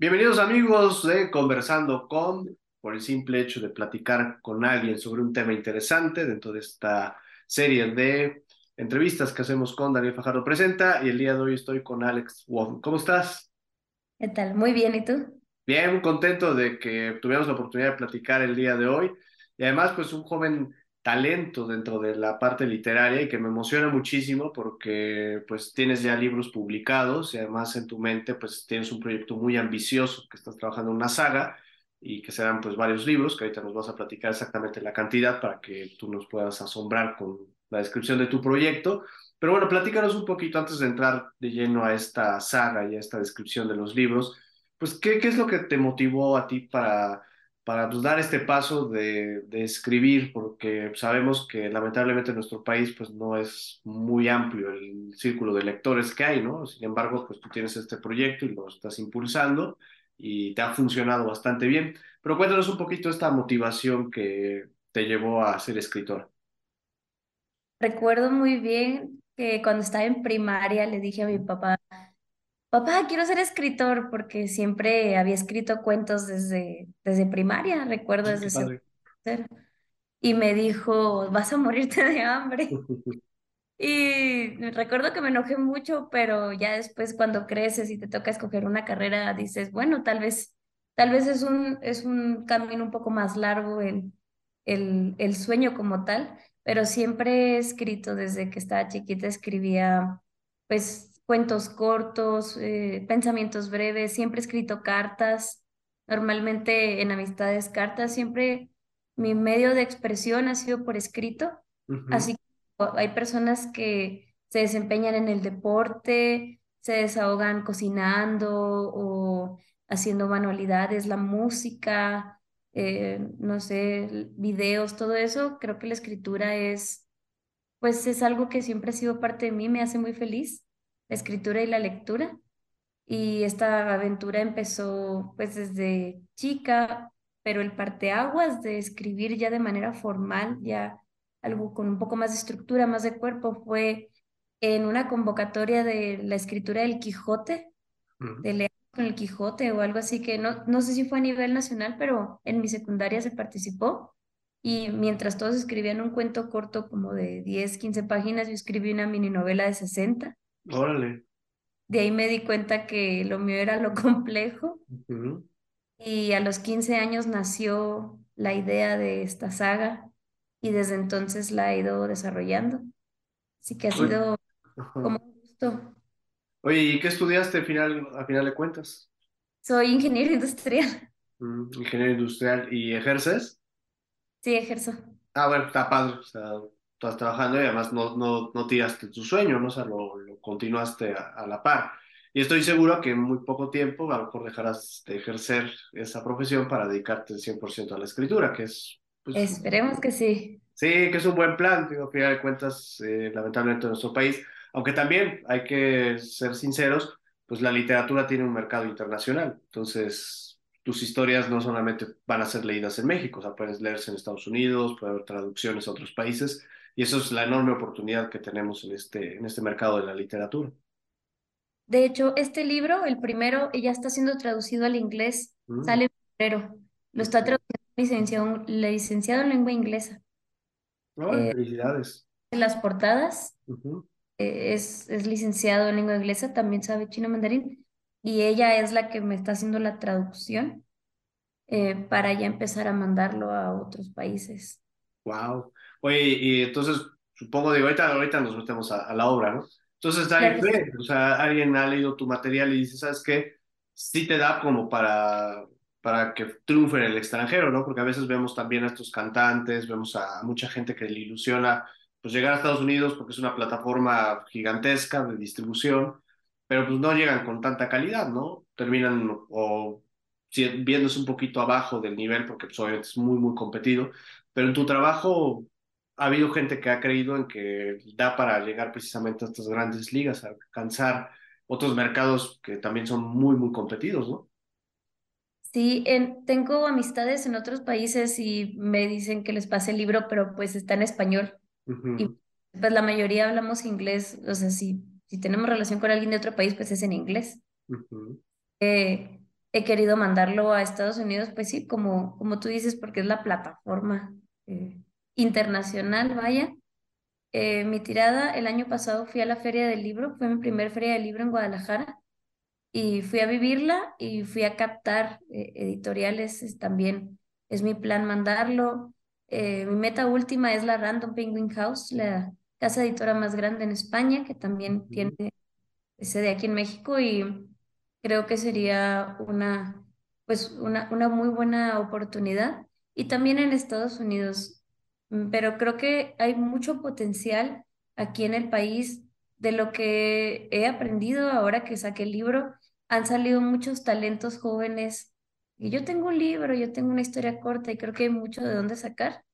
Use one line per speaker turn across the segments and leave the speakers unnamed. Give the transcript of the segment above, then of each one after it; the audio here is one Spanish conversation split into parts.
Bienvenidos amigos de Conversando con, por el simple hecho de platicar con alguien sobre un tema interesante dentro de esta serie de entrevistas que hacemos con Daniel Fajardo Presenta y el día de hoy estoy con Alex Wong. ¿Cómo estás?
¿Qué tal? Muy bien, ¿y tú?
Bien, muy contento de que tuviéramos la oportunidad de platicar el día de hoy y además pues un joven talento dentro de la parte literaria y que me emociona muchísimo porque pues tienes ya libros publicados y además en tu mente pues tienes un proyecto muy ambicioso que estás trabajando en una saga y que serán pues varios libros que ahorita nos vas a platicar exactamente la cantidad para que tú nos puedas asombrar con la descripción de tu proyecto. Pero bueno, platícanos un poquito antes de entrar de lleno a esta saga y a esta descripción de los libros, pues ¿qué, qué es lo que te motivó a ti para para pues, dar este paso de, de, escribir, porque sabemos que lamentablemente en nuestro país pues no es muy amplio el círculo de lectores que hay, ¿no? Sin embargo, pues tú tienes este proyecto y lo estás impulsando y te ha funcionado bastante bien. Pero cuéntanos un poquito esta motivación que te llevó a ser escritor.
Recuerdo muy bien que cuando estaba en primaria le dije a mi papá, Papá, quiero ser escritor porque siempre había escrito cuentos desde, desde primaria, recuerdo desde ese Y me dijo, vas a morirte de hambre. Y recuerdo que me enojé mucho, pero ya después cuando creces y te toca escoger una carrera, dices, bueno, tal vez, tal vez es un, es un camino un poco más largo el, el, el sueño como tal, pero siempre he escrito desde que estaba chiquita, escribía pues cuentos cortos, eh, pensamientos breves, siempre he escrito cartas, normalmente en amistades cartas, siempre mi medio de expresión ha sido por escrito, así que hay personas que se desempeñan en el deporte, se desahogan cocinando o haciendo manualidades, la música, eh, no sé, videos, todo eso, creo que la escritura es, pues es algo que siempre ha sido parte de mí, me hace muy feliz la escritura y la lectura. Y esta aventura empezó pues desde chica, pero el parteaguas de escribir ya de manera formal, ya algo con un poco más de estructura, más de cuerpo, fue en una convocatoria de la escritura del Quijote, de leer con el Quijote o algo así, que no, no sé si fue a nivel nacional, pero en mi secundaria se participó. Y mientras todos escribían un cuento corto como de 10, 15 páginas, yo escribí una mini novela de 60.
Órale.
De ahí me di cuenta que lo mío era lo complejo. Y a los 15 años nació la idea de esta saga y desde entonces la he ido desarrollando. Así que ha sido como un gusto.
Oye, ¿y qué estudiaste al final, al final de cuentas?
Soy ingeniero industrial.
ingeniero industrial. ¿Y ejerces?
Sí, ejerzo.
Ah, bueno, está padre. O sea, estás trabajando y además no, no, no tiraste tu sueño, ¿no? O sea, lo, lo continuaste a, la par. Y estoy seguro que en muy poco tiempo a lo mejor dejarás de ejercer esa profesión para dedicarte 100% a la escritura, que es...
Pues, Esperemos que sí.
Sí, que es un buen plan, digo, a final de cuentas, eh, lamentablemente en nuestro país, aunque también hay que ser sinceros, pues la literatura tiene un mercado internacional, entonces tus historias no solamente van a ser leídas en México, o sea, puedes leerse en Estados Unidos, puede haber traducciones a otros países, y eso es la enorme oportunidad que tenemos en este, en este mercado de la literatura.
De hecho, este libro, el primero, ya está siendo traducido al inglés, mm. sale en febrero. Lo está traduciendo licenciado, licenciado en lengua inglesa.
Eh, felicidades.
En las portadas eh, es, es licenciado en lengua inglesa, también sabe chino mandarín, y ella es la que me está haciendo la traducción eh, para ya empezar a mandarlo a otros países.
Wow. Oye, y entonces, supongo, de ahorita, ahorita nos metemos a, la obra, ¿no? Entonces, alguien, o sea, alguien ha leído tu material y dice, ¿sabes qué? Sí te da como para, para que triunfe en el extranjero, ¿no? Porque a veces vemos también a estos cantantes, vemos a mucha gente que le ilusiona pues llegar a Estados Unidos porque es una plataforma gigantesca de distribución, pero pues no llegan con tanta calidad, ¿no? Terminan o viéndose un poquito abajo del nivel porque pues, obviamente es muy, muy competido, pero en tu trabajo ha habido gente que ha creído en que da para llegar precisamente a estas grandes ligas, a alcanzar otros mercados que también son muy, muy competidos, ¿no?
Sí, tengo amistades en otros países y me dicen que les pase el libro, pero pues está en español. Y pues la mayoría hablamos inglés, o sea, si, si tenemos relación con alguien de otro país, pues es en inglés. eh, he querido mandarlo a Estados Unidos, pues sí, como, como tú dices, porque es la plataforma eh, internacional, vaya. Eh, mi tirada, el año pasado fui a la Feria del Libro, fue mi primer Feria del Libro en Guadalajara y fui a vivirla y fui a captar eh, editoriales también. Es mi plan mandarlo. mi meta última es la Random Penguin House, la casa editora más grande en España, que también tiene sede aquí en México y creo que sería una, pues una, una muy buena oportunidad. Y también en Estados Unidos, pero creo que hay mucho potencial aquí en el país de lo que he aprendido ahora que saqué el libro. Han salido muchos talentos jóvenes. Y yo tengo un libro, yo tengo una historia corta y creo que hay mucho de dónde sacar.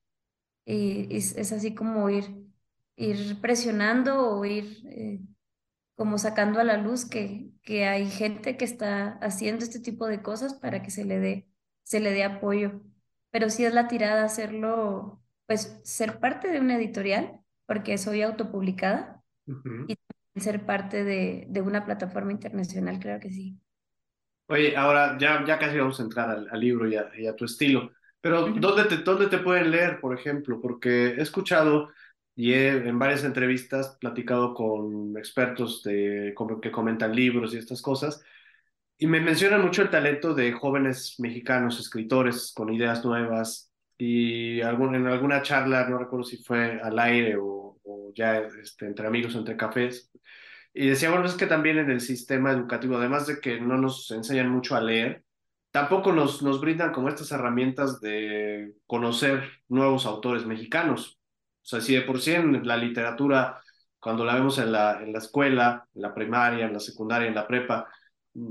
Y, es, así como ir, ir presionando o ir eh, como sacando a la luz que, que hay gente que está haciendo este tipo de cosas para que se le dé, se le dé apoyo. Pero sí es la tirada hacerlo, pues ser parte de una editorial, porque soy autopublicada, y ser parte de, de, una plataforma internacional, creo que sí.
Oye, ahora ya, ya casi vamos a entrar al, libro y a, y a, tu estilo, pero ¿dónde, te, ¿dónde te pueden leer, por ejemplo? Porque he escuchado y he en varias entrevistas platicado con expertos de, que comentan libros y estas cosas, y me mencionan mucho el talento de jóvenes mexicanos, escritores con ideas nuevas, y algún, en alguna charla, no recuerdo si fue al aire o, ya este, entre amigos, entre cafés, y decía, bueno, es que también en el sistema educativo, además de que no nos enseñan mucho a leer, tampoco nos, nos brindan como estas herramientas de conocer nuevos autores mexicanos. O sea, si de por sí en la literatura, cuando la vemos en la, en la escuela, en la primaria, en la secundaria, en la prepa,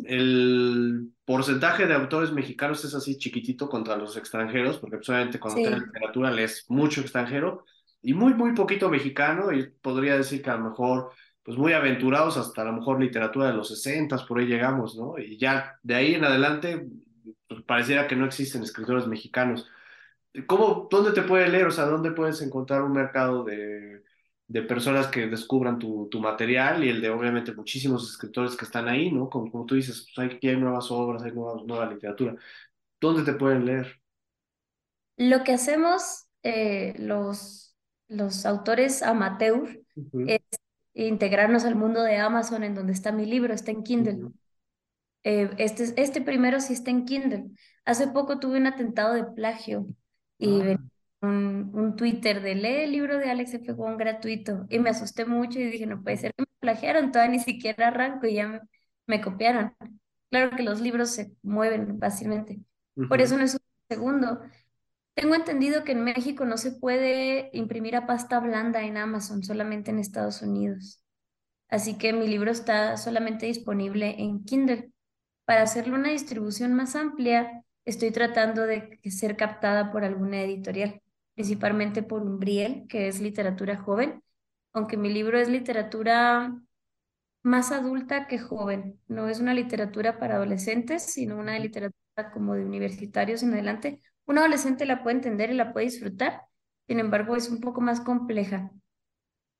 el porcentaje de autores mexicanos es así chiquitito contra los extranjeros, porque solamente cuando sí. literatura lees mucho extranjero y muy, muy poquito mexicano, y podría decir que a lo mejor, pues muy aventurados hasta a lo mejor literatura de los 60, por ahí llegamos, ¿no? Y ya de ahí en adelante, pues pareciera que no existen escritores mexicanos. ¿Cómo, ¿Dónde te puede leer? O sea, ¿dónde puedes encontrar un mercado de, de personas que descubran tu, tu, material y el de obviamente muchísimos escritores que están ahí, ¿no? Como, como tú dices, pues hay, hay nuevas obras, hay nueva, nueva literatura. ¿Dónde te pueden leer?
Lo que hacemos eh, los, los autores amateur uh -huh. es integrarnos al mundo de Amazon en donde está mi libro, está en Kindle. Uh -huh. eh, este, este primero sí está en Kindle. Hace poco tuve un atentado de plagio y ah. Un, un Twitter de lee el libro de Alex F. Wong gratuito y me asusté mucho y dije, no puede ser que me plagiaron, todavía ni siquiera arranco y ya me, me copiaron. Claro que los libros se mueven fácilmente, uh -huh. por eso no es un segundo. Tengo entendido que en México no se puede imprimir a pasta blanda en Amazon, solamente en Estados Unidos. Así que mi libro está solamente disponible en Kindle. Para hacerle una distribución más amplia, estoy tratando de ser captada por alguna editorial, principalmente por Umbriel, que es literatura joven, aunque mi libro es literatura más adulta que joven. No es una literatura para adolescentes, sino una literatura como de universitarios en adelante. Un adolescente la puede entender y la puede disfrutar, sin embargo es un poco más compleja.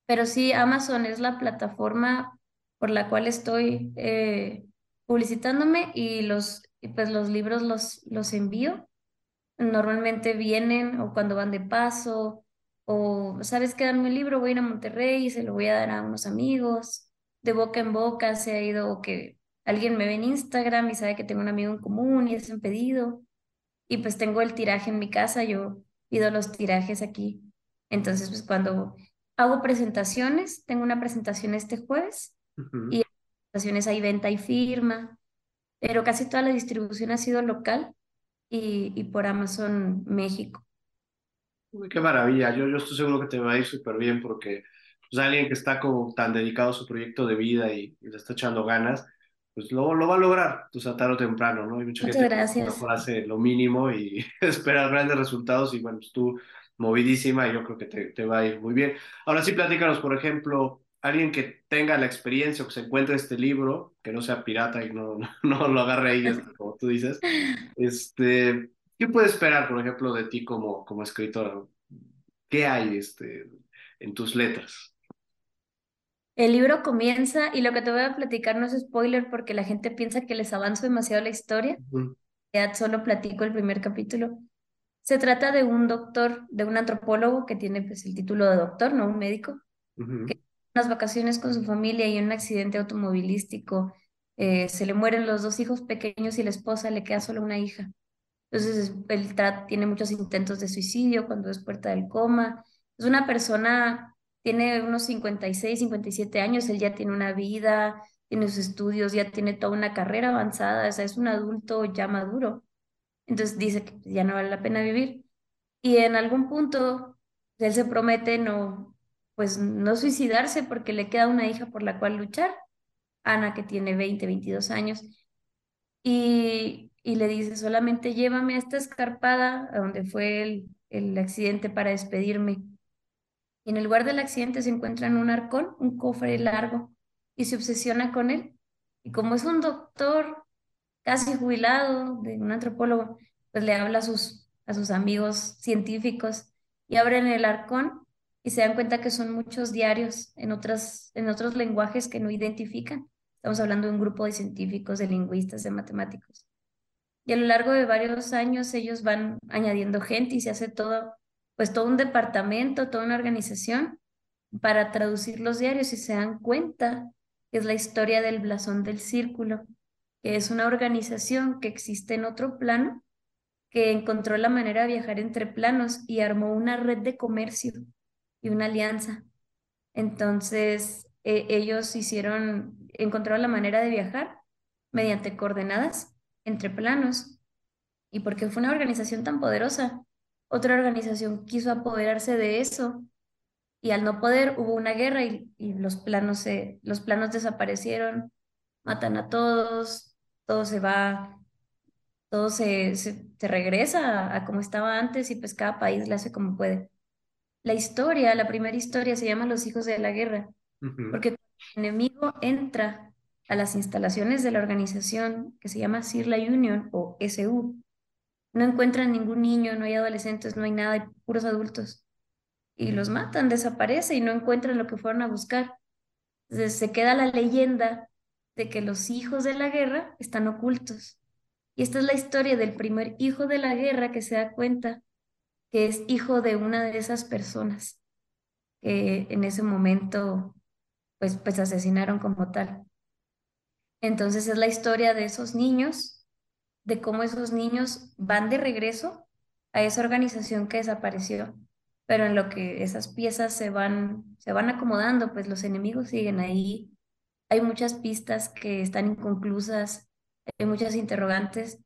Pero sí, Amazon es la plataforma por la cual estoy eh, publicitándome y los pues los libros los, los envío. Normalmente vienen o cuando van de paso o, ¿sabes qué? Dame un libro, voy a ir a Monterrey y se lo voy a dar a unos amigos. De boca en boca se ha ido que alguien me ve en Instagram y sabe que tengo un amigo en común y es un pedido. Y pues tengo el tiraje en mi casa, yo pido los tirajes aquí. Entonces, pues cuando hago presentaciones, tengo una presentación este jueves uh -huh. y en presentaciones hay venta y firma pero casi toda la distribución ha sido local y, y por Amazon México.
Uy, qué maravilla, yo, yo estoy seguro que te va a ir súper bien porque pues, alguien que está como tan dedicado a su proyecto de vida y, y le está echando ganas, pues lo, lo va a lograr, pues a tarde o temprano, ¿no? Hay mucha
Muchas
gente
gracias.
que mejor hace lo mínimo y espera grandes resultados y bueno, pues tú movidísima y yo creo que te, te va a ir muy bien. Ahora sí, platícanos, por ejemplo, alguien que tenga la experiencia o que se encuentre este libro, que no sea pirata y no, no, no lo agarre ahí, como tú dices, este, ¿qué puede esperar, por ejemplo, de ti como, como escritora? ¿Qué hay este, en tus letras?
El libro comienza y lo que te voy a platicar no es spoiler porque la gente piensa que les avanzo demasiado la historia. Ya solo platico el primer capítulo. Se trata de un doctor, de un antropólogo que tiene pues el título de doctor, no un médico, que unas vacaciones con su familia y en un accidente automovilístico eh, se le mueren los dos hijos pequeños y la esposa le queda solo una hija. Entonces él tiene muchos intentos de suicidio cuando desperta del coma. Es una persona, tiene unos 56, 57 años, él ya tiene una vida, tiene sus estudios, ya tiene toda una carrera avanzada, o sea, es un adulto ya maduro. Entonces dice que ya no vale la pena vivir. Y en algún punto él se promete no, pues no suicidarse porque le queda una hija por la cual luchar, Ana que tiene 20, 22 años. Y, y le dice, solamente llévame a esta escarpada a donde fue el, el accidente para despedirme. Y en el lugar del accidente se encuentran un arcón, un cofre largo, y se obsesiona con él. Y como es un doctor casi jubilado, de un antropólogo, pues le habla a sus, a sus amigos científicos y abren el arcón y se dan cuenta que son muchos diarios en, otras, en otros lenguajes que no identifican. Estamos hablando de un grupo de científicos, de lingüistas, de matemáticos. Y a lo largo de varios años ellos van añadiendo gente y se hace todo, pues todo un departamento, toda una organización para traducir los diarios y se dan cuenta que es la historia del blasón del círculo que es una organización que existe en otro plano, que encontró la manera de viajar entre planos y armó una red de comercio y una alianza. Entonces, e, ellos hicieron, encontraron la manera de viajar mediante coordenadas entre planos. Y porque fue una organización tan poderosa, otra organización quiso apoderarse de eso y al no poder hubo una guerra y, los, planos se, los planos desaparecieron, matan a todos, todo se va, todo se, se, regresa a, como estaba antes y pues cada país la hace como puede. La historia, la primera historia se llama Los hijos de la guerra, porque el enemigo entra a las instalaciones de la organización que se llama Sirla Union o SU. No encuentran ningún niño, no hay adolescentes, no hay nada, hay puros adultos. Y los matan, desaparece y no encuentran lo que fueron a buscar. Entonces se queda la leyenda de que los hijos de la guerra están ocultos. Y esta es la historia del primer hijo de la guerra que se da cuenta que es hijo de una de esas personas que en ese momento pues, pues asesinaron como tal. Entonces es la historia de esos niños, de cómo esos niños van de regreso a esa organización que desapareció, pero en lo que esas piezas se van, se van acomodando, pues los enemigos siguen ahí hay muchas pistas que están inconclusas, hay muchas interrogantes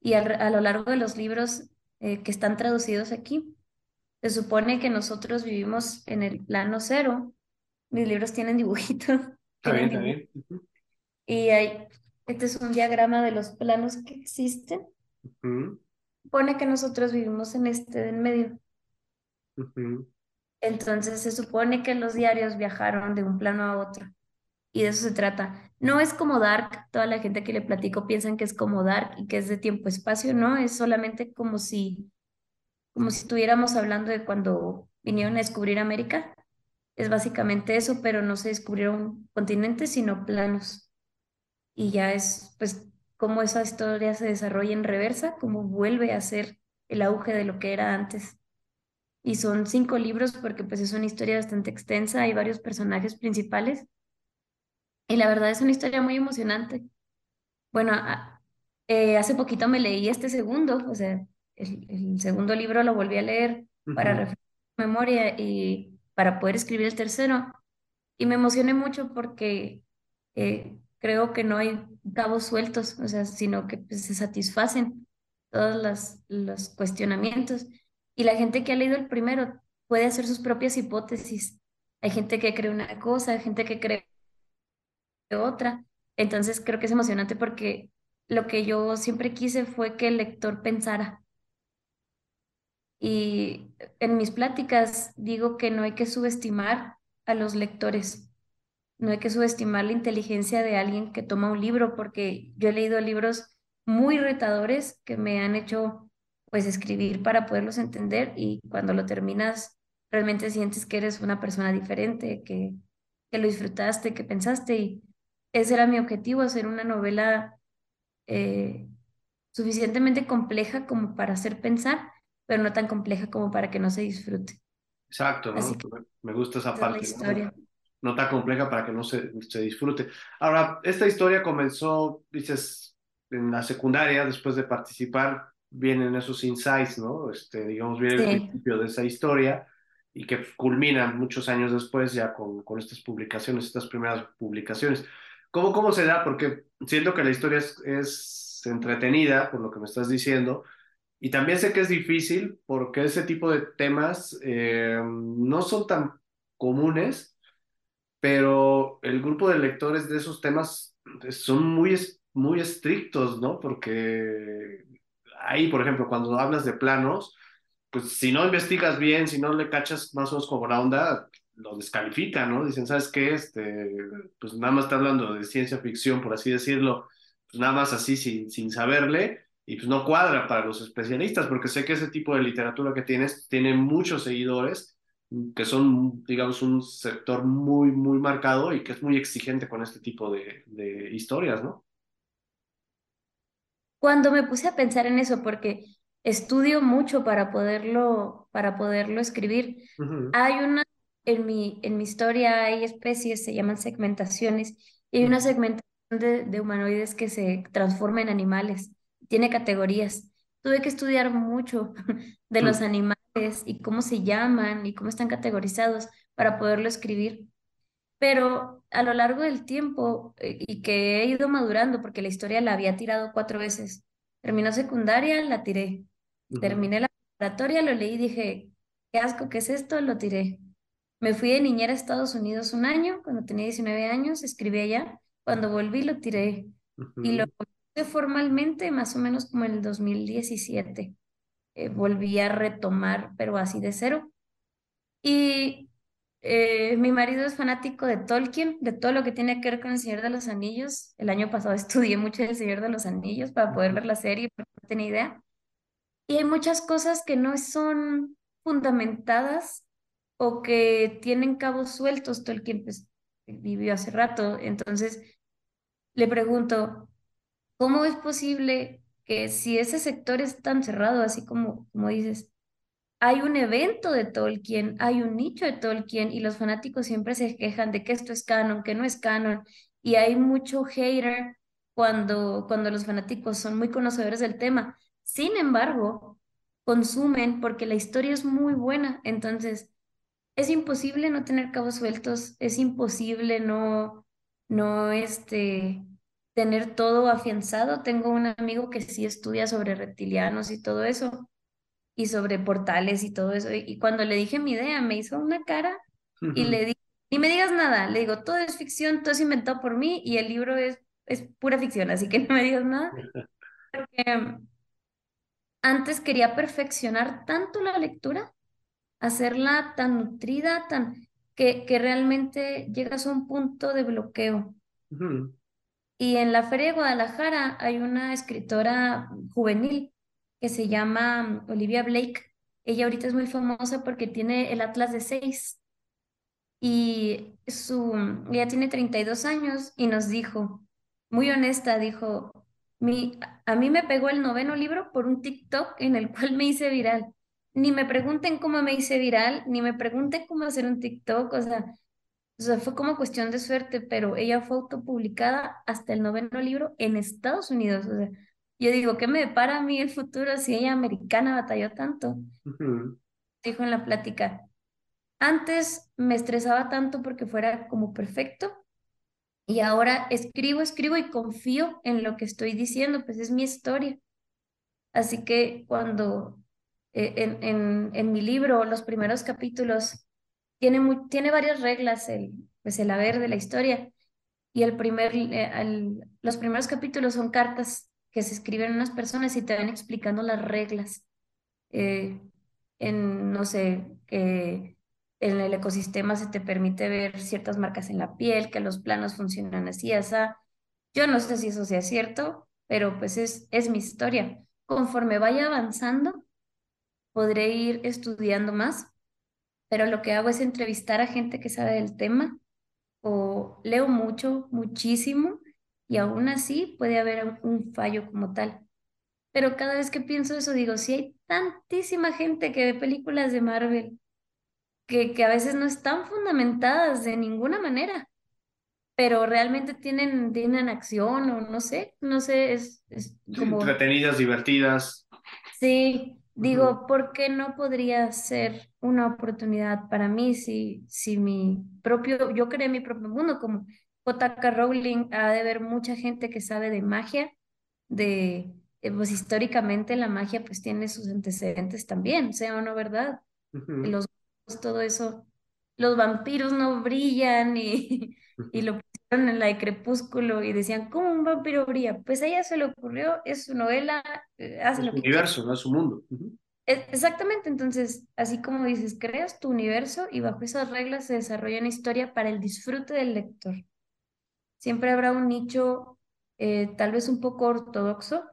y a, lo largo de los libros eh, que están traducidos aquí, se supone que nosotros vivimos en el plano cero. Mis libros tienen dibujitos.
Está bien, está bien.
Y hay, este es un diagrama de los planos que existen. Pone que nosotros vivimos en este en medio. Entonces se supone que los diarios viajaron de un plano a otro y de eso se trata. No es como Dark, toda la gente que le platico piensan que es como Dark y que es de tiempo-espacio, no, es solamente como si, como si estuviéramos hablando de cuando vinieron a descubrir América. Es básicamente eso, pero no se descubrieron continentes, sino planos. Y ya es, pues, cómo esa historia se desarrolla en reversa, cómo vuelve a ser el auge de lo que era antes. Y son cinco libros porque pues es una historia bastante extensa, hay varios personajes principales y la verdad es una historia muy emocionante. Bueno, eh, hace poquito me leí este segundo, o sea, el, segundo libro lo volví a leer para refrescar memoria y para poder escribir el tercero. Y me emocioné mucho porque eh, creo que no hay cabos sueltos, o sea, sino que pues, se satisfacen todos los, los cuestionamientos. Y la gente que ha leído el primero puede hacer sus propias hipótesis. Hay gente que cree una cosa, hay gente que cree otra. Entonces creo que es emocionante porque lo que yo siempre quise fue que el lector pensara. Y en mis pláticas digo que no hay que subestimar a los lectores, no hay que subestimar la inteligencia de alguien que toma un libro, porque yo he leído libros muy retadores que me han hecho pues escribir para poderlos entender y cuando lo terminas realmente sientes que eres una persona diferente, que que lo disfrutaste, que pensaste y ese era mi objetivo, hacer una novela eh, suficientemente compleja como para hacer pensar, pero no tan compleja como para que no se disfrute.
Exacto, ¿no? Me gusta esa parte. historia. ¿no? tan compleja para que no se, se disfrute. Ahora, esta historia comenzó, dices, en la secundaria, después de participar, vienen esos insights, ¿no? Este, digamos, viene el principio de esa historia y que culminan muchos años después ya con, con estas publicaciones, estas primeras publicaciones. ¿Cómo, ¿Cómo se da? Porque siento que la historia es, es entretenida, por lo que me estás diciendo, y también sé que es difícil porque ese tipo de temas eh, no son tan comunes, pero el grupo de lectores de esos temas son muy, muy estrictos, ¿no? Porque ahí, por ejemplo, cuando hablas de planos, pues si no investigas bien, si no le cachas más o menos como la onda, lo descalifican, ¿no? Dicen, ¿sabes qué? Este, pues nada más está hablando de ciencia ficción, por así decirlo, pues nada más así sin, sin saberle, y pues no cuadra para los especialistas, porque sé que ese tipo de literatura que tienes tiene muchos seguidores, que son, digamos, un sector muy, muy marcado y que es muy exigente con este tipo de, de historias, ¿no?
Cuando me puse a pensar en eso, porque estudio mucho para poderlo, para poderlo escribir, hay una, en mi, en mi historia hay especies, se llaman segmentaciones, y hay una segmentación de, de humanoides que se transforma en animales tiene categorías. Tuve que estudiar mucho de los animales y cómo se llaman y cómo están categorizados para poderlo escribir. Pero a lo largo del tiempo eh, y que he ido madurando, porque la historia la había tirado cuatro veces. Terminó secundaria, la tiré. Terminé la preparatoria, lo leí y dije, qué asco, ¿qué es esto? Lo tiré. Me fui de niñera a Estados Unidos un año, cuando tenía 19 años, escribí allá. Cuando volví lo tiré. Y lo formalmente más o menos como en el 2017. Eh, volví a retomar, pero así de cero. Y eh, mi marido es fanático de Tolkien, de todo lo que tiene que ver con El Señor de los Anillos. El año pasado estudié mucho El Señor de los Anillos para poder ver la serie, pero no tenía idea. Y hay muchas cosas que no son fundamentadas o que tienen cabos sueltos. Tolkien pues, vivió hace rato, entonces le pregunto, ¿Cómo es posible que si ese sector es tan cerrado, así como, como dices, hay un evento de Tolkien, hay un nicho de Tolkien y los fanáticos siempre se quejan de que esto es canon, que no es canon, y hay mucho hater cuando, cuando los fanáticos son muy conocedores del tema. Sin embargo, consumen porque la historia es muy buena, entonces es imposible no tener cabos sueltos, es imposible no, no, este, tener todo afianzado. Tengo un amigo que sí estudia sobre reptilianos y todo eso, y sobre portales y todo eso. Y, cuando le dije mi idea, me hizo una cara y le dije, ni me digas nada, le digo, todo es ficción, todo es inventado por mí y el libro es, es pura ficción, así que no me digas nada. Porque mm, antes quería perfeccionar tanto la lectura, hacerla tan nutrida, tan que, que realmente llegas a un punto de bloqueo. Y en la Feria de Guadalajara hay una escritora juvenil que se llama Olivia Blake. Ella ahorita es muy famosa porque tiene el Atlas de Seis. Y su, ella tiene 32 años y nos dijo, muy honesta, dijo, mi, a mí me pegó el noveno libro por un TikTok en el cual me hice viral. Ni me pregunten cómo me hice viral, ni me pregunten cómo hacer un TikTok, o sea, o sea, fue como cuestión de suerte, pero ella fue autopublicada hasta el noveno libro en Estados Unidos. O sea, yo digo, ¿qué me depara a mí el futuro si ella americana batalló tanto? Dijo en la plática, antes me estresaba tanto porque fuera como perfecto y ahora escribo, escribo y confío en lo que estoy diciendo, pues es mi historia. Así que cuando en, en, en mi libro, los primeros capítulos, tiene, tiene varias reglas el, pues el haber de la historia. Y el primer, eh, los primeros capítulos son cartas que se escriben unas personas y te van explicando las reglas. Eh, en, no sé, que en el ecosistema se te permite ver ciertas marcas en la piel, que los planos funcionan así, así. Yo no sé si eso sea cierto, pero pues es, es mi historia. Conforme vaya avanzando, podré ir estudiando más pero lo que hago es entrevistar a gente que sabe del tema o leo mucho, muchísimo, y aún así puede haber un fallo como tal. Pero cada vez que pienso eso, digo, si hay tantísima gente que ve películas de Marvel que, que a veces no están fundamentadas de ninguna manera, pero realmente tienen, tienen acción o no sé, no sé, es, es como,
entretenidas, divertidas.
sí, Digo, ¿por qué no podría ser una oportunidad para mí si, si mi propio, yo creé mi propio mundo, como J.K. Rowling, ha de haber mucha gente que sabe de magia, de, eh, pues históricamente la magia pues tiene sus antecedentes también, sea o no verdad,
ujú,
los, todo eso, los vampiros no brillan y, lo pusieron en la de Crepúsculo y decían, ¿cómo un vampiro brilla? Pues a ella se le ocurrió, es su novela, eh, hace
Es
lo que quiere.
universo, no es su mundo.
E- Exactamente, entonces, así como dices, creas tu universo y bajo esas reglas se desarrolla una historia para el disfrute del lector. Siempre habrá un nicho eh, tal vez un poco ortodoxo,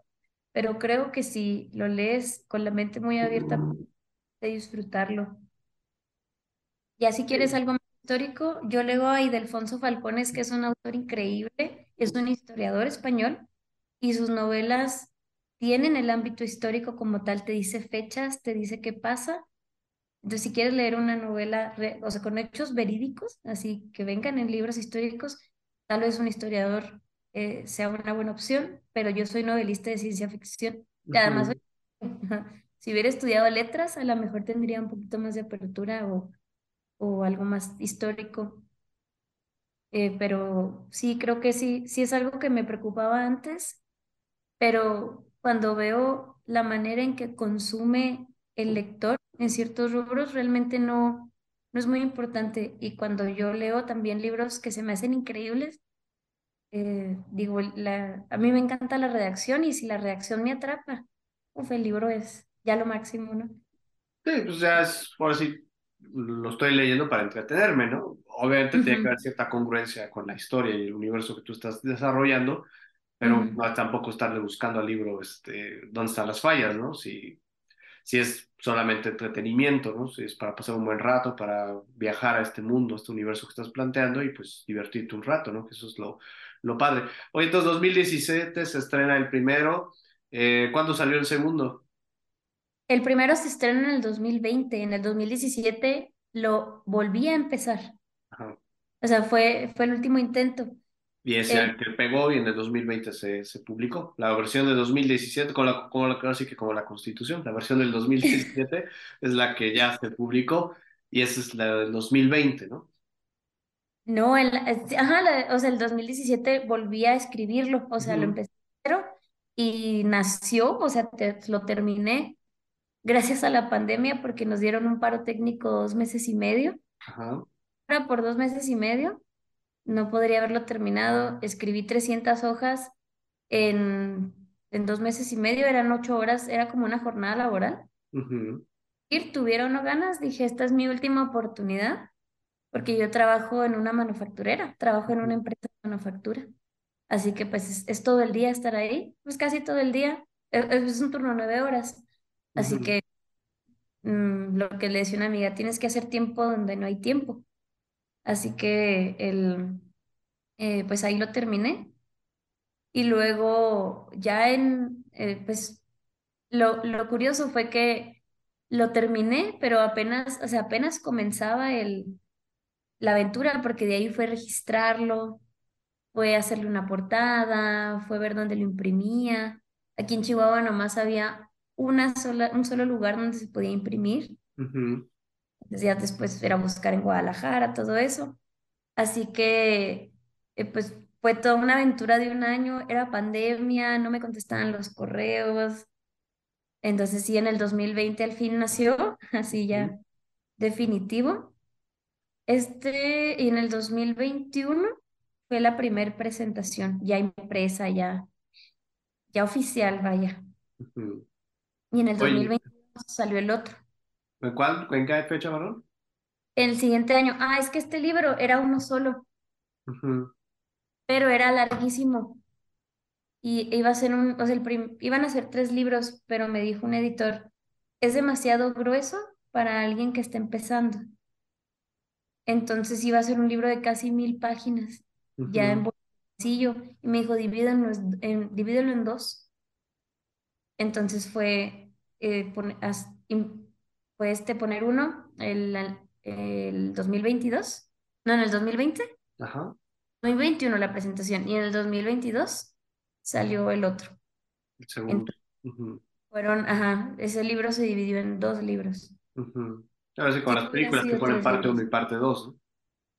pero creo que si lo lees con la mente muy abierta, de disfrutarlo. Ya si quieres algo más histórico, yo leo a Ildefonso Falcones, que es un autor increíble, es un historiador español y sus novelas tienen el ámbito histórico como tal, te dice fechas, te dice qué pasa. Entonces, si quieres leer una novela, o sea, con hechos verídicos, así que vengan en libros históricos, tal vez un historiador eh, sea una buena opción, pero yo soy novelista de ciencia ficción. Y además, si hubiera estudiado letras, a lo mejor tendría un poquito más de apertura o o algo más histórico. Eh, pero sí, creo que sí, sí es algo que me preocupaba antes, pero cuando veo la manera en que consume el lector en ciertos rubros, realmente no, no es muy importante. Y cuando yo leo también libros que se me hacen increíbles, eh, digo, la, a mí me encanta la redacción y si la redacción me atrapa, uf, el libro es ya lo máximo, ¿no?
Sí, pues ya es, por así, lo estoy leyendo para entretenerme, ¿no? Obviamente tiene que haber cierta congruencia con la historia y el universo que tú estás desarrollando, pero
ujú.
no tampoco estarle buscando al libro, este, dónde están las fallas, ¿no? Si, si es solamente entretenimiento, ¿no? Si es para pasar un buen rato, para viajar a este mundo, a este universo que estás planteando y pues divertirte un rato, ¿no? Que eso es lo, lo padre. Oye, entonces 2017 se estrena el primero. Eh, ¿cuándo salió el segundo?
El primero se estrena en el 2020, en el 2017 lo volví a empezar,
Ajá.
o sea, fue, fue el último intento.
Y ese
El,
año que pegó y en el 2020 se, se publicó. La versión de 2017, con la, con la, así que como la Constitución, la versión del 2017 es la que ya se publicó y esa es la del 2020, ¿no?
no, el, ajá, la- o sea, el 2017 volví a escribirlo, o sea, lo
Ujú.
empecé cero y nació, o sea, te- lo terminé gracias a la pandemia porque nos dieron un paro técnico dos meses y medio.
Ajá.
Ahora por dos meses y medio no podría haberlo terminado. Escribí 300 hojas en, en dos meses y medio, eran ocho horas, era como una jornada laboral.
Ujú,
Y tuviera o no ganas, dije, esta es mi última oportunidad, porque yo trabajo en una manufacturera, trabajo en una empresa de manufactura. Así que pues es, es todo el día estar ahí, pues casi todo el día. Es, es un turno nueve horas. Así
ujú,
que mm, lo que le decía una amiga, tienes que hacer tiempo donde no hay tiempo. Así que el, eh, pues ahí lo terminé. Y luego ya en, eh, pues lo, lo curioso fue que lo terminé, pero apenas, o sea, apenas comenzaba el, la aventura, porque de ahí fue registrarlo, fue hacerle una portada, fue ver dónde lo imprimía. Aquí en Chihuahua nomás había una sola, un solo lugar donde se podía imprimir.
ujú,
Entonces ya después era buscar en Guadalajara, todo eso. Así que, eh, pues, fue toda una aventura de un año, era pandemia, no me contestaban los correos. Entonces sí, en el 2020 al fin nació, así ya definitivo. Este, y en el 2021 fue la primera presentación, ya impresa, ya, ya oficial, vaya.
ujú.
Y en el
Oye,
2021 salió el otro.
¿en cuál, en qué fecha, varón?
El siguiente año, ah, es que este libro era uno solo, pero era larguísimo. Y iba a ser un, o sea, el prim- iban a ser tres libros, pero me dijo un editor, es demasiado grueso para alguien que está empezando. Entonces iba a ser un libro de casi mil páginas, ya en bolsillo. Y me dijo, divídelo en, divídelo en dos. Entonces fue, eh, este poner uno, el, el 2022. No, en el 2020. Ajá. 2021 la presentación. Y en el 2022 salió el otro.
El segundo.
Fueron, ajá, ese libro se dividió en dos libros.
A veces con las películas que ponen parte 1 y parte 2, ¿no?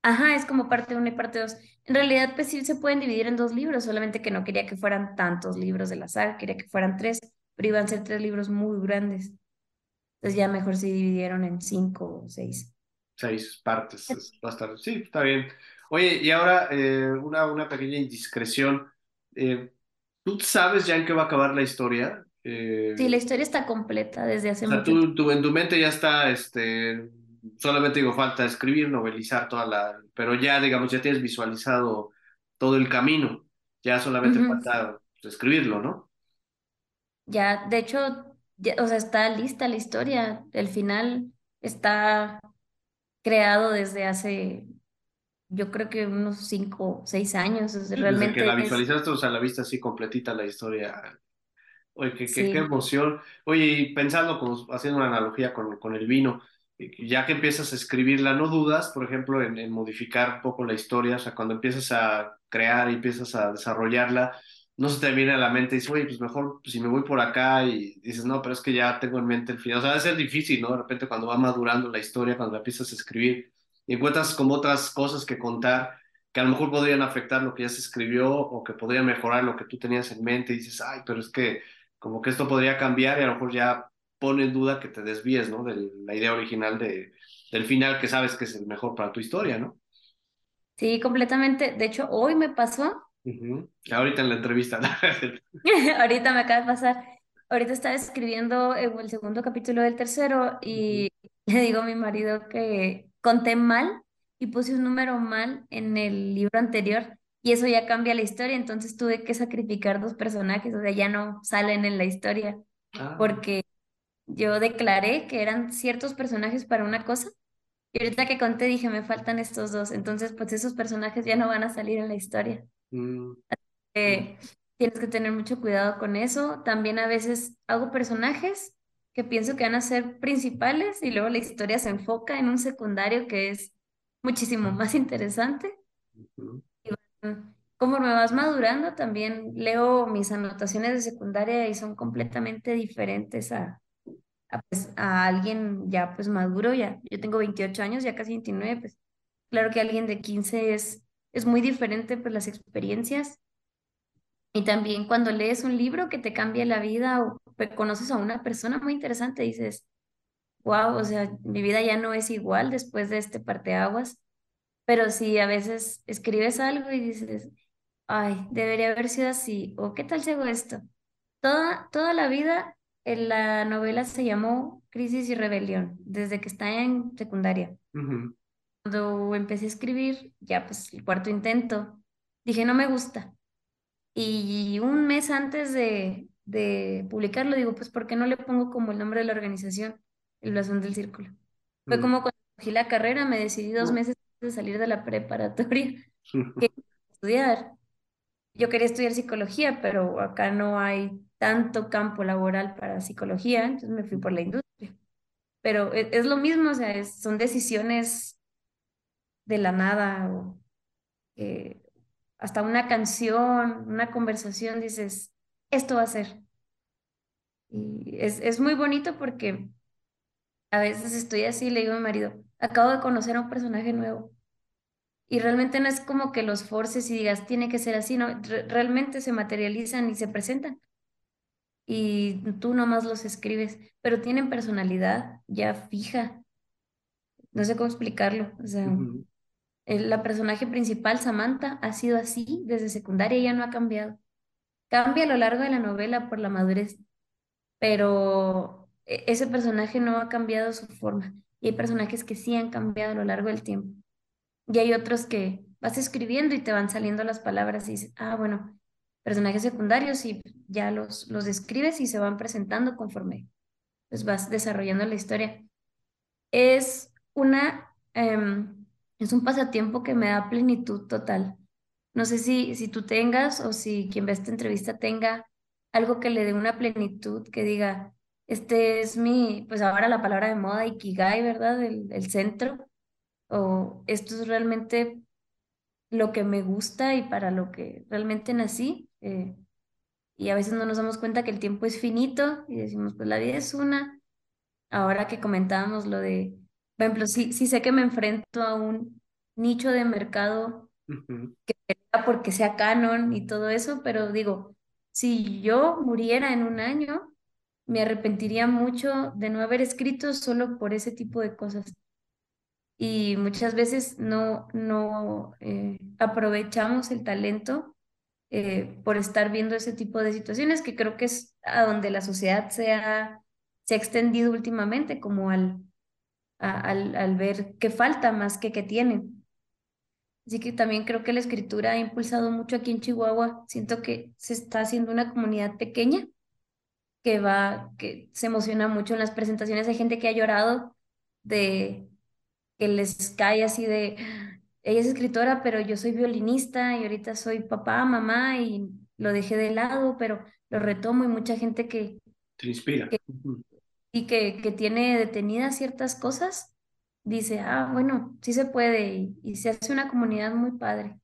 Ajá, es como parte 1 y parte 2. En realidad, pues sí se pueden dividir en dos libros, solamente que no quería que fueran tantos libros de la saga, quería que fueran tres, pero iban a ser tres libros muy grandes. Entonces ya mejor se dividieron en cinco o seis.
Seis partes, Sí, está bien. Oye, y ahora eh, una, una pequeña indiscreción. Eh, ¿Tú sabes ya en qué va a acabar la historia?
Eh, sí, la historia está completa desde hace
o sea, tú, en tu mente ya está, este, solamente digo, falta escribir, novelizar toda la, pero ya, digamos, ya tienes visualizado todo el camino, ya solamente falta pues, escribirlo, ¿no?
Ya, de hecho, o sea, está lista la historia, el final está creado desde hace, yo creo que unos cinco, seis años, realmente.
Desde que la visualizaste, o sea, la vista así completita la historia Oye, qué, qué, emoción. Oye, y pensando, como haciendo una analogía con, con, el vino, eh, ya que empiezas a escribirla, ¿no dudas, por ejemplo, en, modificar un poco la historia? O sea, cuando empiezas a crear y empiezas a desarrollarla, no se te viene a la mente y dices, oye, pues mejor pues, si me voy por acá y dices, no, pero es que ya tengo en mente el final. O sea, debe ser difícil, ¿no? De repente cuando va madurando la historia, cuando la empiezas a escribir y encuentras como otras cosas que contar que a lo mejor podrían afectar lo que ya se escribió o que podrían mejorar lo que tú tenías en mente y dices, ay, pero es que como que esto podría cambiar y a lo mejor ya pone en duda que te desvíes, ¿no? De la idea original de, del final que sabes que es el mejor para tu historia, ¿no?
Sí, completamente. De hecho, hoy me pasó.
Ahorita en la entrevista.
Ahorita me acaba de pasar. Ahorita estaba escribiendo el segundo capítulo del tercero y le digo a mi marido que conté mal y puse un número mal en el libro anterior y eso ya cambia la historia, entonces tuve que sacrificar dos personajes, o sea, ya no salen en la historia, ah. porque yo declaré que eran ciertos personajes para una cosa, y ahorita que conté dije, me faltan estos dos, entonces pues esos personajes ya no van a salir en la historia. Mm. Mm. tienes que tener mucho cuidado con eso. También a veces hago personajes que pienso que van a ser principales y luego la historia se enfoca en un secundario que es muchísimo más interesante. Como me vas madurando, también leo mis anotaciones de secundaria y son completamente diferentes a, a, pues, a alguien ya pues maduro, ya. Yo tengo 28 años, ya casi 29, pues claro que alguien de 15 es, es muy diferente pues las experiencias. Y también cuando lees un libro que te cambia la vida o conoces a una persona muy interesante, dices, wow, o sea, mi vida ya no es igual después de este parteaguas. Pero si a veces escribes algo y dices, ay, debería haber sido así, o qué tal si hago esto. Toda, toda la vida en la novela se llamó Crisis y Rebelión, desde que está en secundaria. Cuando empecé a escribir, ya pues el cuarto intento, dije, no me gusta. Y un mes antes de, de publicarlo, digo, pues, ¿por qué no le pongo como el nombre de la organización, el blasón del círculo? Fue como cuando cogí la carrera, me decidí dos meses de salir de la preparatoria que estudiar. Yo quería estudiar psicología, pero acá no hay tanto campo laboral para psicología, entonces me fui por la industria. Pero e, es, lo mismo, o sea, son decisiones de la nada, o, eh, hasta una canción, una conversación, dices, esto va a ser. Y es, es muy bonito porque a veces estoy así, le digo a mi marido, acabo de conocer a un personaje nuevo. Y realmente no es como que los forces y digas, tiene que ser así, no, realmente se materializan y se presentan. Y tú nomás los escribes, pero tienen personalidad ya fija. No sé cómo explicarlo. O sea, la personaje principal, Samantha, ha sido así desde secundaria y ya no ha cambiado. Cambia a lo largo de la novela por la madurez, pero e, ese personaje no ha cambiado su forma. Y hay personajes que sí han cambiado a lo largo del tiempo. Y hay otros que vas escribiendo y te van saliendo las palabras y dices, ah, bueno, personajes secundarios y ya los, los describes y se van presentando conforme pues vas desarrollando la historia. Es una, em, es un pasatiempo que me da plenitud total. No sé si, si tú tengas o si quien ve esta entrevista tenga algo que le dé una plenitud, que diga, este es mi, pues ahora la palabra de moda, Ikigai, ¿verdad? El, el centro. O esto es realmente lo que me gusta y para lo que realmente nací. Eh, y a veces no nos damos cuenta que el tiempo es finito y decimos, pues la vida es una. Ahora que comentábamos lo de, por ejemplo, sí, sí sé que me enfrento a un nicho de mercado que sea porque sea canon y todo eso, pero digo, si yo muriera en un año, me arrepentiría mucho de no haber escrito solo por ese tipo de cosas. Y muchas veces no, no eh, aprovechamos el talento eh, por estar viendo ese tipo de situaciones que creo que es a donde la sociedad se ha, se ha extendido últimamente, como al, al, al ver qué falta más que qué tiene. Así que también creo que la escritura ha impulsado mucho aquí en Chihuahua. Siento que se está haciendo una comunidad pequeña que va, que se emociona mucho en las presentaciones. Hay gente que ha llorado de que les cae así de, ella es escritora, pero yo soy violinista y ahorita soy papá, mamá y lo dejé de lado, pero lo retomo y mucha gente que...
Te inspira.
Y que, que tiene detenidas ciertas cosas dice, ah, bueno, sí se puede y, se hace una comunidad muy padre.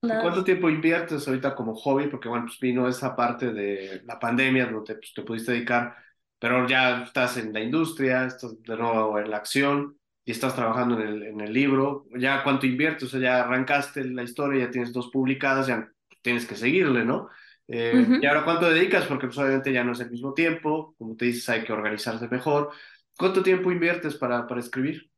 ¿Cuánto tiempo inviertes ahorita como hobby? Porque bueno, pues vino esa parte de la pandemia donde pues, te pudiste dedicar, pero ya estás en la industria, estás de nuevo en la acción y estás trabajando en el, en el libro. ¿Ya cuánto inviertes? O sea, ya arrancaste la historia, ya tienes dos publicadas, ya tienes que seguirle, ¿no? Eh, ¿Y ahora cuánto dedicas? Porque pues, obviamente ya no es el mismo tiempo, como te dices, hay que organizarse mejor. ¿Cuánto tiempo inviertes para, para escribir?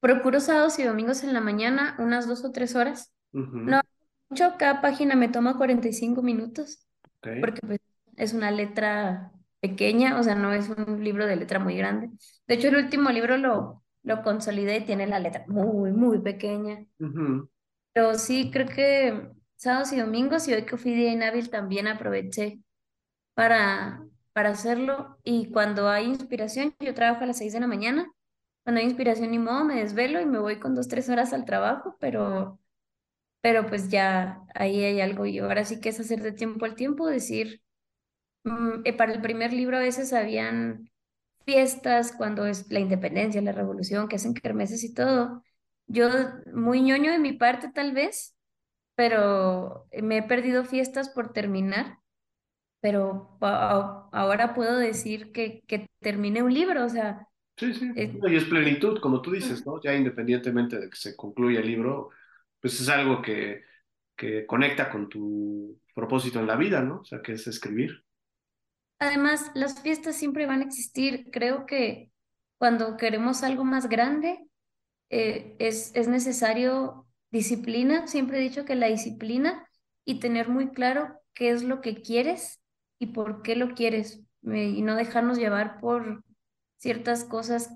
Procuro sábados y domingos en la mañana, unas dos o tres horas. No mucho, cada página me toma 45 minutos, porque pues, es una letra pequeña, o sea, no es un libro de letra muy grande. De hecho, el último libro lo, lo consolidé y tiene la letra muy, muy pequeña. Pero sí, creo que sábados y domingos, y hoy que fui día inhábil también aproveché para, para hacerlo. Y cuando hay inspiración, yo trabajo a las 6 de la mañana, cuando hay inspiración ni modo, me desvelo y me voy con dos, tres horas al trabajo, pero, pero pues ya ahí hay algo. Y ahora sí que es hacer de tiempo al tiempo, decir, mm, eh, para el primer libro a veces habían fiestas cuando es la independencia, la revolución, que hacen kermeses y todo. Yo, muy ñoño de mi parte tal vez, pero me he perdido fiestas por terminar pero ahora puedo decir que, que terminé un libro, o sea.
Sí, sí, y es plenitud, como tú dices, ¿no? Ya independientemente de que se concluya el libro, pues es algo que, que conecta con tu propósito en la vida, ¿no? O sea, que es escribir.
Además, las fiestas siempre van a existir. Creo que cuando queremos algo más grande, eh, es, es necesario disciplina. Siempre he dicho que la disciplina y tener muy claro qué es lo que quieres y por qué lo quieres y no dejarnos llevar por ciertas cosas,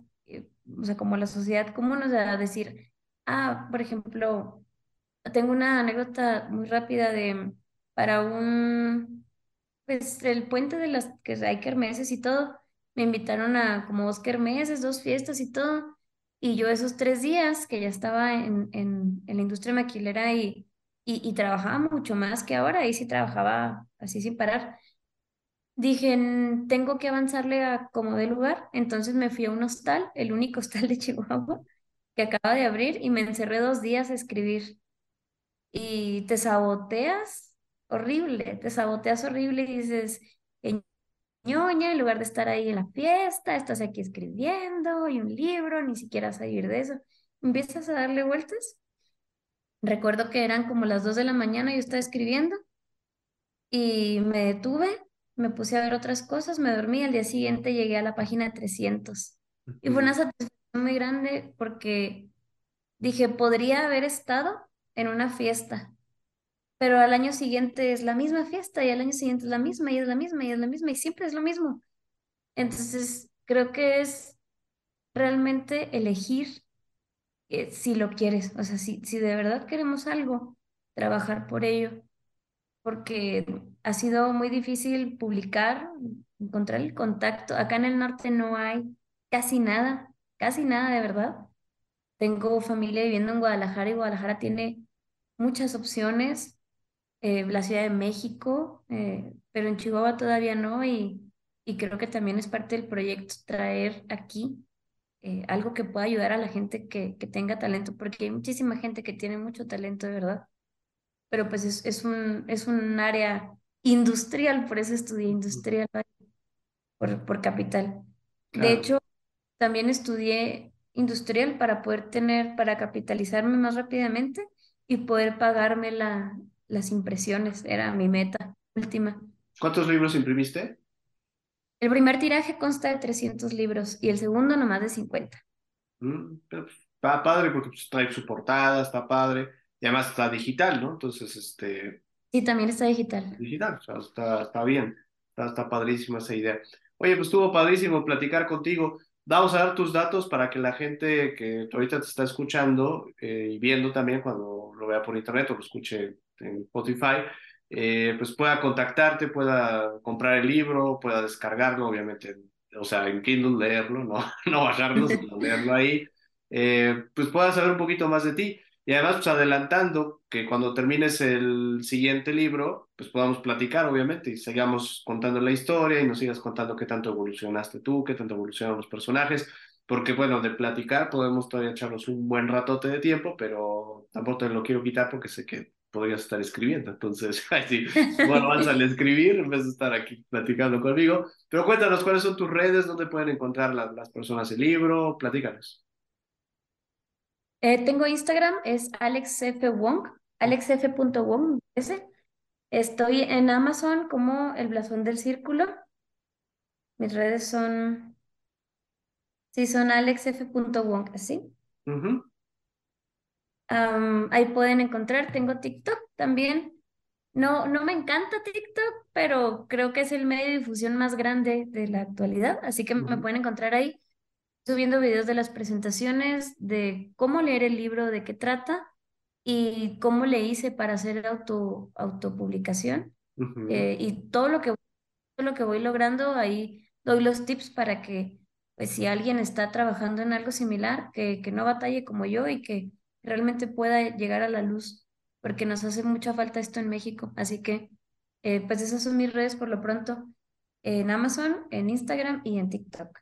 o sea, como la sociedad común, o sea, decir, ah, por ejemplo, tengo una anécdota muy rápida de, para un, pues, el puente de las, que hay kermeses y todo, me invitaron a como dos kermeses, dos fiestas y todo, y yo esos tres días que ya estaba en, en, en la industria maquilera y, y, y, trabajaba mucho más que ahora, y sí trabajaba así sin parar, dije, tengo que avanzarle a como de lugar, entonces me fui a un hostal, el único hostal de Chihuahua, que acaba de abrir, y me encerré dos días a escribir. Y te saboteas horrible, te saboteas horrible y dices, ñoña, en lugar de estar ahí en la fiesta, estás aquí escribiendo y un libro, ni siquiera salir de eso. Empiezas a darle vueltas. Recuerdo que eran como las dos de la mañana, yo estaba escribiendo y me detuve me puse a ver otras cosas, me dormí, al día siguiente llegué a la página 300. Y fue una satisfacción muy grande porque dije, podría haber estado en una fiesta, pero al año siguiente es la misma fiesta y al año siguiente es la misma y es la misma y es la misma y siempre es lo mismo. Entonces, creo que es realmente elegir eh, si lo quieres, o sea, si, si de verdad queremos algo, trabajar por ello porque ha sido muy difícil publicar, encontrar el contacto. Acá en el norte no hay casi nada, casi nada de verdad. tengo familia viviendo en Guadalajara y Guadalajara tiene muchas opciones, eh, la Ciudad de México, eh, pero en Chihuahua todavía no y, y creo que también es parte del proyecto traer aquí eh, algo que pueda ayudar a la gente que, que tenga talento, porque hay muchísima gente que tiene mucho talento, de verdad, pero pues es, es un, es un área industrial, por eso estudié industrial por, por capital. De hecho, también estudié industrial para poder tener, para capitalizarme más rápidamente y poder pagarme la, las impresiones. Era mi meta última.
¿Cuántos libros imprimiste?
El primer tiraje consta de 300 libros y el segundo nomás de 50.
Mm, pero, pues, está padre porque pues, trae su portada, está padre. Y además está digital, ¿no? Entonces, este,
Sí, también está digital.
digital, o sea, está, está bien. Está, está padrísima esa idea. Oye, pues estuvo padrísimo platicar contigo. Vamos a dar tus datos para que la gente que ahorita te está escuchando eh, y viendo también cuando lo vea por internet o lo escuche en Spotify, eh, pues pueda contactarte, pueda comprar el libro, pueda descargarlo, obviamente, o sea, en Kindle leerlo, no, no bajarlo, sino leerlo ahí, eh, pues pueda saber un poquito más de ti. Y además, pues adelantando que cuando termines el siguiente libro, pues podamos platicar, obviamente, y sigamos contando la historia y nos sigas contando qué tanto evolucionaste tú, qué tanto evolucionaron los personajes, porque bueno, de platicar podemos todavía echarnos un buen ratote de tiempo, pero tampoco te lo quiero quitar porque sé que podrías estar escribiendo, entonces, bueno, vas al escribir en vez de estar aquí platicando conmigo, pero cuéntanos cuáles son tus redes, dónde pueden encontrar la- las personas el libro, platícanos.
Eh, tengo Instagram, es alexfwong, alexf.wong. ese. Estoy en Amazon como el blasón del círculo. Mis redes son, sí, son alexf.wong, así.
Ujú,
Am, ahí pueden encontrar, tengo TikTok también. No, no me encanta TikTok, pero creo que es el medio de difusión más grande de la actualidad, así que me pueden encontrar ahí subiendo videos de las presentaciones, de cómo leer el libro, de qué trata y cómo le hice para hacer auto, autopublicación.
ujú.
Eh, y todo lo que, todo lo que voy logrando, ahí doy los tips para que, pues si alguien está trabajando en algo similar, que, que no batalle como yo y que realmente pueda llegar a la luz, porque nos hace mucha falta esto en México. Así que, eh, pues esas son mis redes por lo pronto, en Amazon, en Instagram y en TikTok.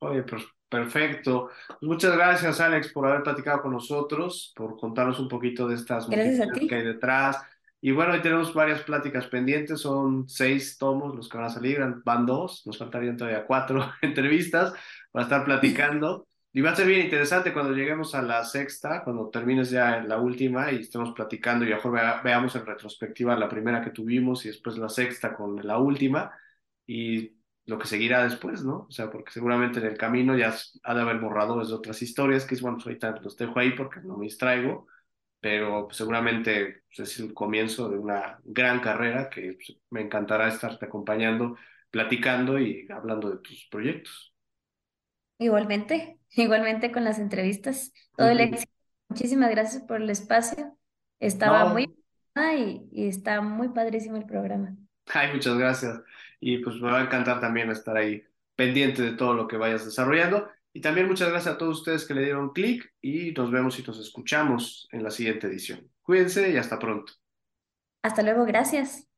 Oye, pues perfecto. Muchas gracias, Alex, por haber platicado con nosotros, por contarnos un poquito de estas motivaciones que hay detrás. Y bueno, hoy tenemos varias pláticas pendientes, son seis tomos los que van a salir, van dos, nos faltarían todavía cuatro entrevistas para estar platicando. Y va a ser bien interesante cuando lleguemos a la sexta, cuando termines ya la última y estemos platicando y mejor vea- veamos en retrospectiva la primera que tuvimos y después la sexta con la última. Y lo que seguirá después, ¿no? O sea, porque seguramente en el camino ya ha de haber borradores de otras historias, que es bueno, pues ahorita los dejo ahí porque no me distraigo, pero pues, seguramente pues, es el comienzo de una gran carrera que me encantará estarte acompañando, platicando y hablando de tus proyectos.
Igualmente, igualmente con las entrevistas, todo el éxito. Muchísimas gracias por el espacio. Estaba muy
No,
y, y está muy padrísimo el programa.
ay, muchas gracias. Y pues me va a encantar también estar ahí pendiente de todo lo que vayas desarrollando. Y también muchas gracias a todos ustedes que le dieron clic y nos vemos y nos escuchamos en la siguiente edición. Cuídense y hasta pronto.
Hasta luego, gracias.